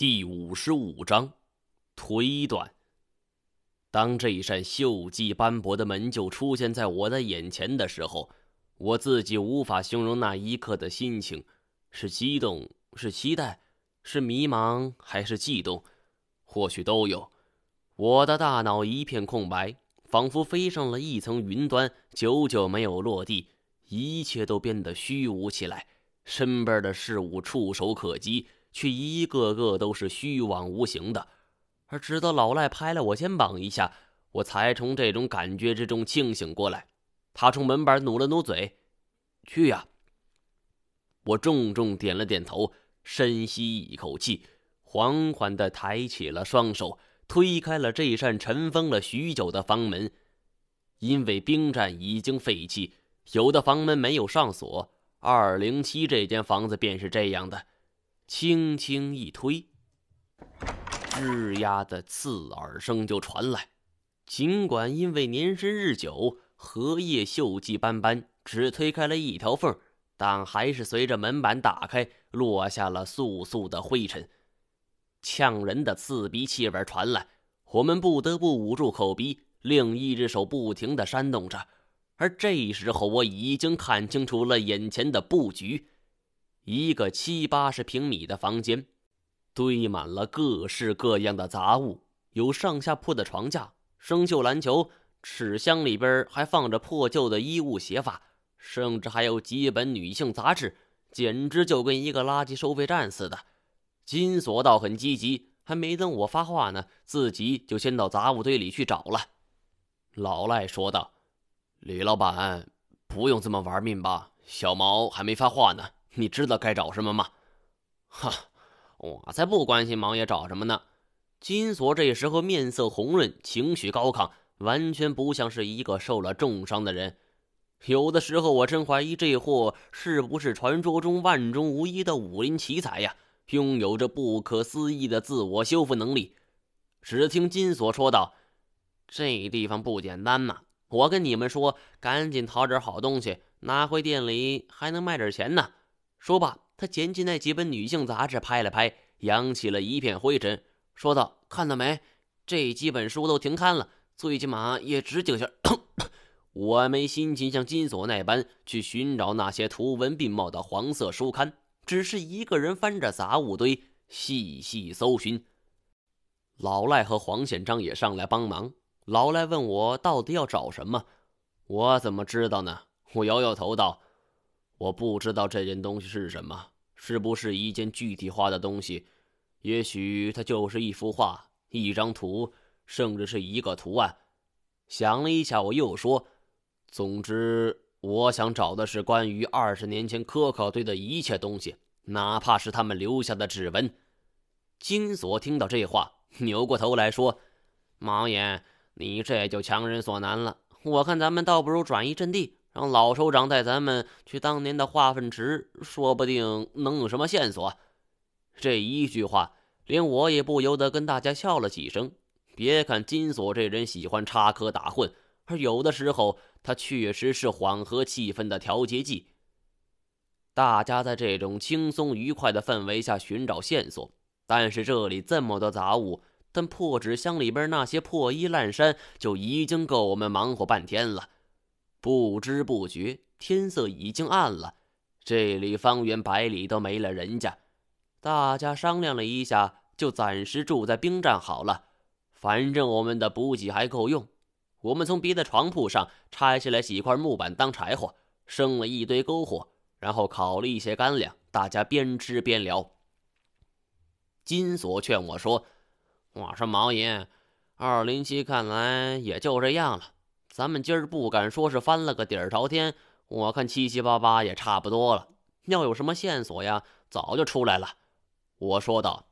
第五十五章，推断。当这一扇锈迹斑驳的门就出现在我的眼前的时候，我自己无法形容那一刻的心情：是激动，是期待，是迷茫，还是悸动？或许都有。我的大脑一片空白，仿佛飞上了一层云端，久久没有落地，一切都变得虚无起来。身边的事物触手可及。却一个个都是虚妄无形的，而直到老赖拍了我肩膀一下，我才从这种感觉之中清醒过来。他冲门板努了努嘴：“去呀。”我重重点了点头，深吸一口气，缓缓地抬起了双手，推开了这扇尘封了许久的房门。因为兵站已经废弃，有的房门没有上锁。二零七这间房子便是这样的。轻轻一推，吱呀的刺耳声就传来。尽管因为年深日久，荷叶锈迹斑斑，只推开了一条缝，但还是随着门板打开，落下了簌簌的灰尘。呛人的刺鼻气味传来，我们不得不捂住口鼻，另一只手不停地扇动着。而这时候，我已经看清楚了眼前的布局。一个七八十平米的房间，堆满了各式各样的杂物，有上下铺的床架、生锈篮球，纸箱里边还放着破旧的衣物鞋法，甚至还有几本女性杂志，简直就跟一个垃圾收费站似的。金锁倒很积极，还没等我发话呢，自己就先到杂物堆里去找了。老赖说道：“李老板，不用这么玩命吧？小毛还没发话呢。”你知道该找什么吗？哈，我才不关心王爷找什么呢。金锁这时候面色红润，情绪高亢，完全不像是一个受了重伤的人。有的时候我真怀疑这货是不是传说中万中无一的武林奇才呀，拥有着不可思议的自我修复能力。只听金锁说道：“这地方不简单呐，我跟你们说，赶紧淘点好东西，拿回店里还能卖点钱呢。”说罢，他捡起那几本女性杂志，拍了拍，扬起了一片灰尘，说道：“看到没？这几本书都停刊了，最起码也值几个钱。我没心情像金锁那般去寻找那些图文并茂的黄色书刊，只是一个人翻着杂物堆，细细搜寻。老赖和黄县章也上来帮忙。老赖问我到底要找什么，我怎么知道呢？我摇摇头道。我不知道这件东西是什么，是不是一件具体化的东西？也许它就是一幅画、一张图，甚至是一个图案。想了一下，我又说：“总之，我想找的是关于二十年前科考队的一切东西，哪怕是他们留下的指纹。”金锁听到这话，扭过头来说：“毛爷，你这就强人所难了。我看咱们倒不如转移阵地。”让老首长带咱们去当年的化粪池，说不定能有什么线索。这一句话，连我也不由得跟大家笑了几声。别看金锁这人喜欢插科打诨，而有的时候他确实是缓和气氛的调节剂。大家在这种轻松愉快的氛围下寻找线索，但是这里这么多杂物，但破纸箱里边那些破衣烂衫就已经够我们忙活半天了。不知不觉，天色已经暗了。这里方圆百里都没了人家，大家商量了一下，就暂时住在兵站好了。反正我们的补给还够用。我们从别的床铺上拆下来几块木板当柴火，生了一堆篝火，然后烤了一些干粮。大家边吃边聊。金锁劝我说：“我说毛爷，二零七看来也就这样了。”咱们今儿不敢说是翻了个底儿朝天，我看七七八八也差不多了。要有什么线索呀，早就出来了。我说道：“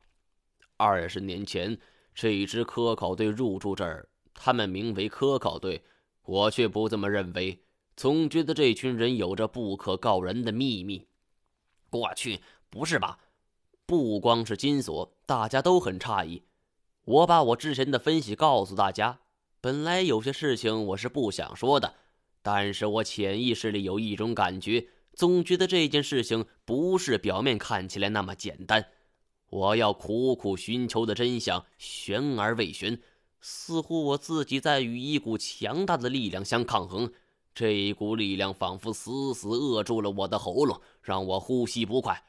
二十年前这一支科考队入驻这儿，他们名为科考队，我却不这么认为，总觉得这群人有着不可告人的秘密。”我去，不是吧？不光是金锁，大家都很诧异。我把我之前的分析告诉大家。本来有些事情我是不想说的，但是我潜意识里有一种感觉，总觉得这件事情不是表面看起来那么简单。我要苦苦寻求的真相悬而未悬，似乎我自己在与一股强大的力量相抗衡。这一股力量仿佛死死扼住了我的喉咙，让我呼吸不快。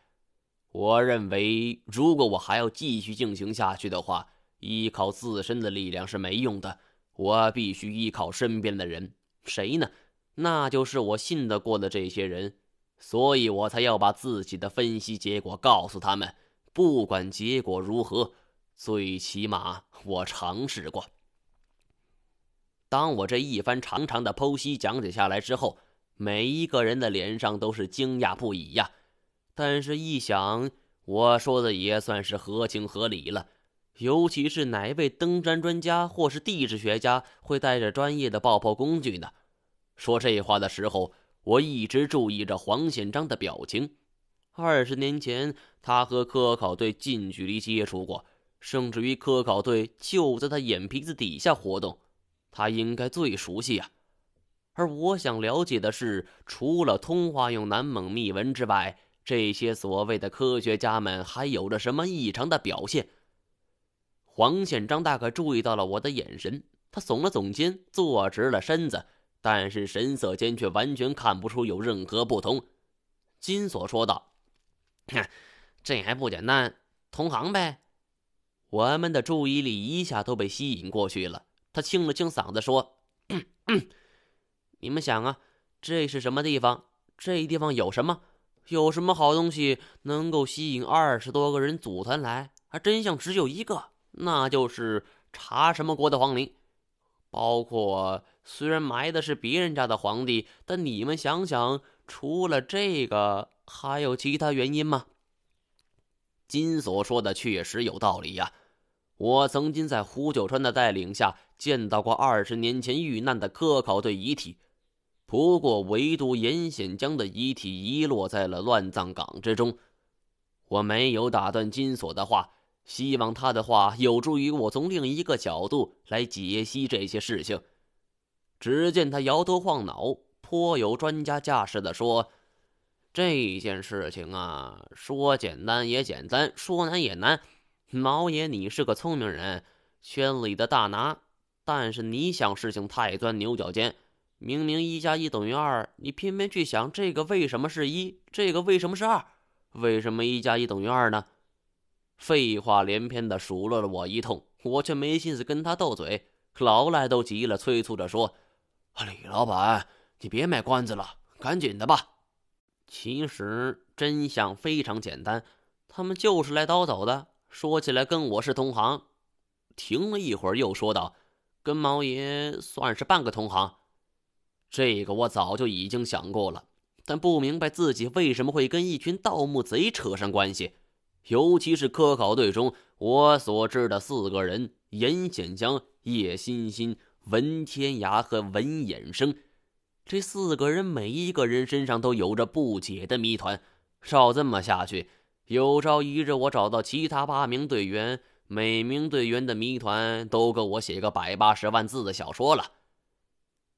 我认为，如果我还要继续进行下去的话，依靠自身的力量是没用的。我必须依靠身边的人，谁呢？那就是我信得过的这些人。所以我才要把自己的分析结果告诉他们。不管结果如何，最起码我尝试过。当我这一番长长的剖析讲解下来之后，每一个人的脸上都是惊讶不已呀。但是，一想，我说的也算是合情合理了。尤其是哪位登山专家或是地质学家会带着专业的爆破工具呢？说这话的时候，我一直注意着黄显章的表情。二十年前，他和科考队近距离接触过，甚至于科考队就在他眼皮子底下活动，他应该最熟悉啊。而我想了解的是，除了通话用南蒙密文之外，这些所谓的科学家们还有着什么异常的表现？黄宪章大概注意到了我的眼神，他耸了耸肩，坐直了身子，但是神色间却完全看不出有任何不同。金锁说道：“哼 这还不简单，同行呗。”我们的注意力一下都被吸引过去了。他清了清嗓子说：“ 你们想啊，这是什么地方？这地方有什么？有什么好东西能够吸引二十多个人组团来？还真相只有一个。”那就是查什么国的皇陵，包括虽然埋的是别人家的皇帝，但你们想想，除了这个，还有其他原因吗？金锁说的确实有道理呀。我曾经在胡九川的带领下见到过二十年前遇难的科考队遗体，不过唯独严显江的遗体遗落在了乱葬岗之中。我没有打断金锁的话。希望他的话有助于我从另一个角度来解析这些事情。只见他摇头晃脑，颇有专家架势的说：“这件事情啊，说简单也简单，说难也难。毛爷，你是个聪明人，圈里的大拿，但是你想事情太钻牛角尖。明明一加一等于二，你偏偏去想这个为什么是一，这个为什么是二？为什么一加一等于二呢？”废话连篇的数落了我一通，我却没心思跟他斗嘴。老赖都急了，催促着说：“李老板，你别卖关子了，赶紧的吧。”其实真相非常简单，他们就是来叨走的。说起来跟我是同行。停了一会儿，又说道：“跟毛爷算是半个同行。”这个我早就已经想过了，但不明白自己为什么会跟一群盗墓贼扯上关系。尤其是科考队中，我所知的四个人：严显江、叶欣欣、文天涯和文衍生。这四个人每一个人身上都有着不解的谜团。照这么下去，有朝一日我找到其他八名队员，每名队员的谜团都够我写个百八十万字的小说了。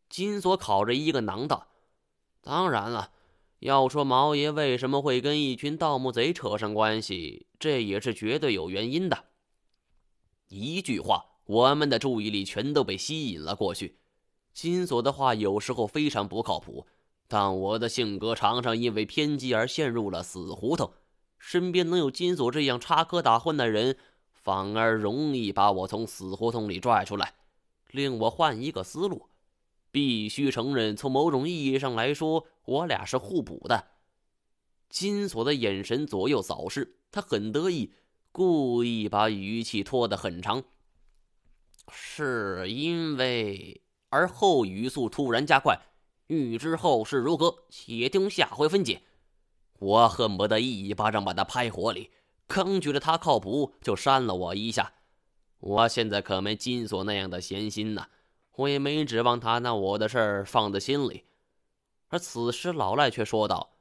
金锁考着一个囊道：“当然了。”要说毛爷为什么会跟一群盗墓贼扯上关系，这也是绝对有原因的。一句话，我们的注意力全都被吸引了过去。金锁的话有时候非常不靠谱，但我的性格常常因为偏激而陷入了死胡同。身边能有金锁这样插科打诨的人，反而容易把我从死胡同里拽出来，令我换一个思路。必须承认，从某种意义上来说，我俩是互补的。金锁的眼神左右扫视，他很得意，故意把语气拖得很长。是因为……而后语速突然加快，欲知后事如何，且听下回分解。我恨不得一巴掌把他拍火里，刚觉得他靠谱，就扇了我一下。我现在可没金锁那样的闲心呐。我也没指望他拿我的事儿放在心里，而此时老赖却说道：“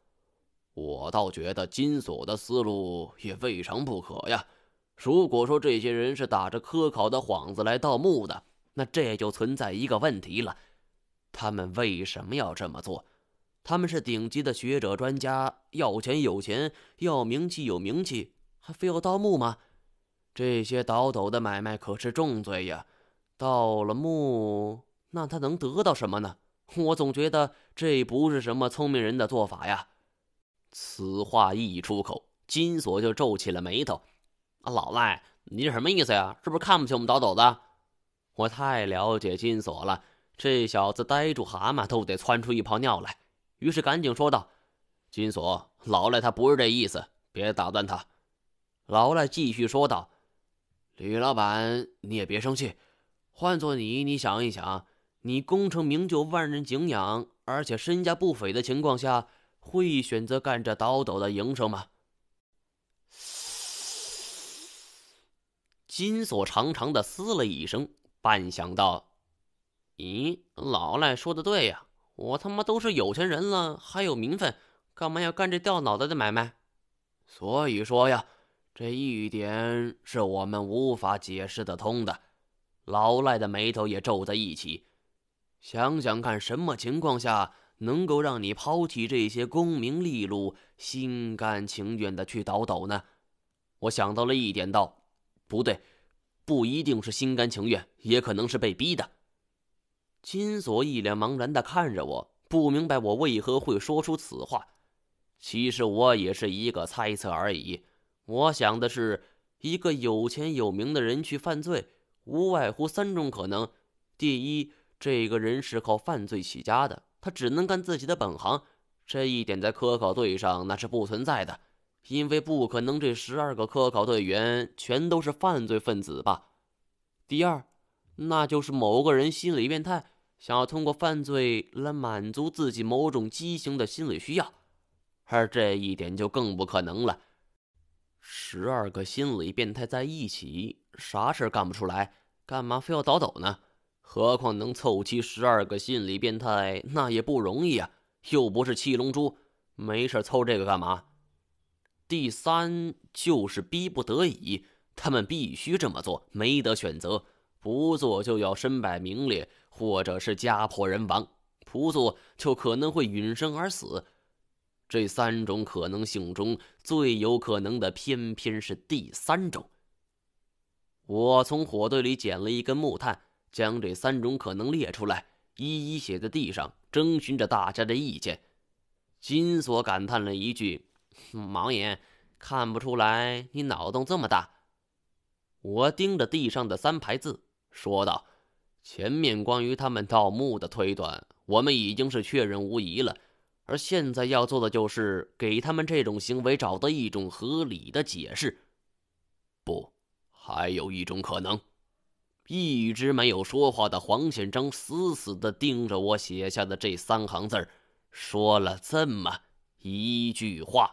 我倒觉得金锁的思路也未尝不可呀。如果说这些人是打着科考的幌子来盗墓的，那这就存在一个问题了：他们为什么要这么做？他们是顶级的学者专家，要钱有钱，要名气有名气，还非要盗墓吗？这些倒斗的买卖可是重罪呀！盗了墓，那他能得到什么呢？我总觉得这不是什么聪明人的做法呀。此话一出口，金锁就皱起了眉头。啊，老赖，你这什么意思呀？是不是看不起我们倒斗的？我太了解金锁了，这小子逮住蛤蟆都得窜出一泡尿来。于是赶紧说道：“金锁，老赖他不是这意思，别打断他。”老赖继续说道：“吕老板，你也别生气。换做你，你想一想，你功成名就、万人敬仰，而且身价不菲的情况下。”会选择干这倒斗的营生吗？金锁长长的嘶了一声，半晌道：“咦，老赖说的对呀，我他妈都是有钱人了，还有名分，干嘛要干这掉脑袋的买卖？所以说呀，这一点是我们无法解释得通的。”老赖的眉头也皱在一起，想想看，什么情况下？能够让你抛弃这些功名利禄，心甘情愿的去倒斗呢？我想到了一点，道：“不对，不一定是心甘情愿，也可能是被逼的。”金锁一脸茫然的看着我，不明白我为何会说出此话。其实我也是一个猜测而已。我想的是，一个有钱有名的人去犯罪，无外乎三种可能：第一，这个人是靠犯罪起家的。他只能干自己的本行，这一点在科考队上那是不存在的，因为不可能这十二个科考队员全都是犯罪分子吧。第二，那就是某个人心理变态，想要通过犯罪来满足自己某种畸形的心理需要，而这一点就更不可能了。十二个心理变态在一起，啥事干不出来，干嘛非要倒斗呢？何况能凑齐十二个心理变态，那也不容易啊！又不是七龙珠，没事凑这个干嘛？第三就是逼不得已，他们必须这么做，没得选择，不做就要身败名裂，或者是家破人亡；不做就可能会殒身而死。这三种可能性中，最有可能的偏偏是第三种。我从火堆里捡了一根木炭。将这三种可能列出来，一一写在地上，征询着大家的意见。金锁感叹了一句：“盲眼，看不出来你脑洞这么大。”我盯着地上的三排字，说道：“前面关于他们盗墓的推断，我们已经是确认无疑了，而现在要做的就是给他们这种行为找到一种合理的解释。不，还有一种可能。”一直没有说话的黄显章死死地盯着我写下的这三行字说了这么一句话。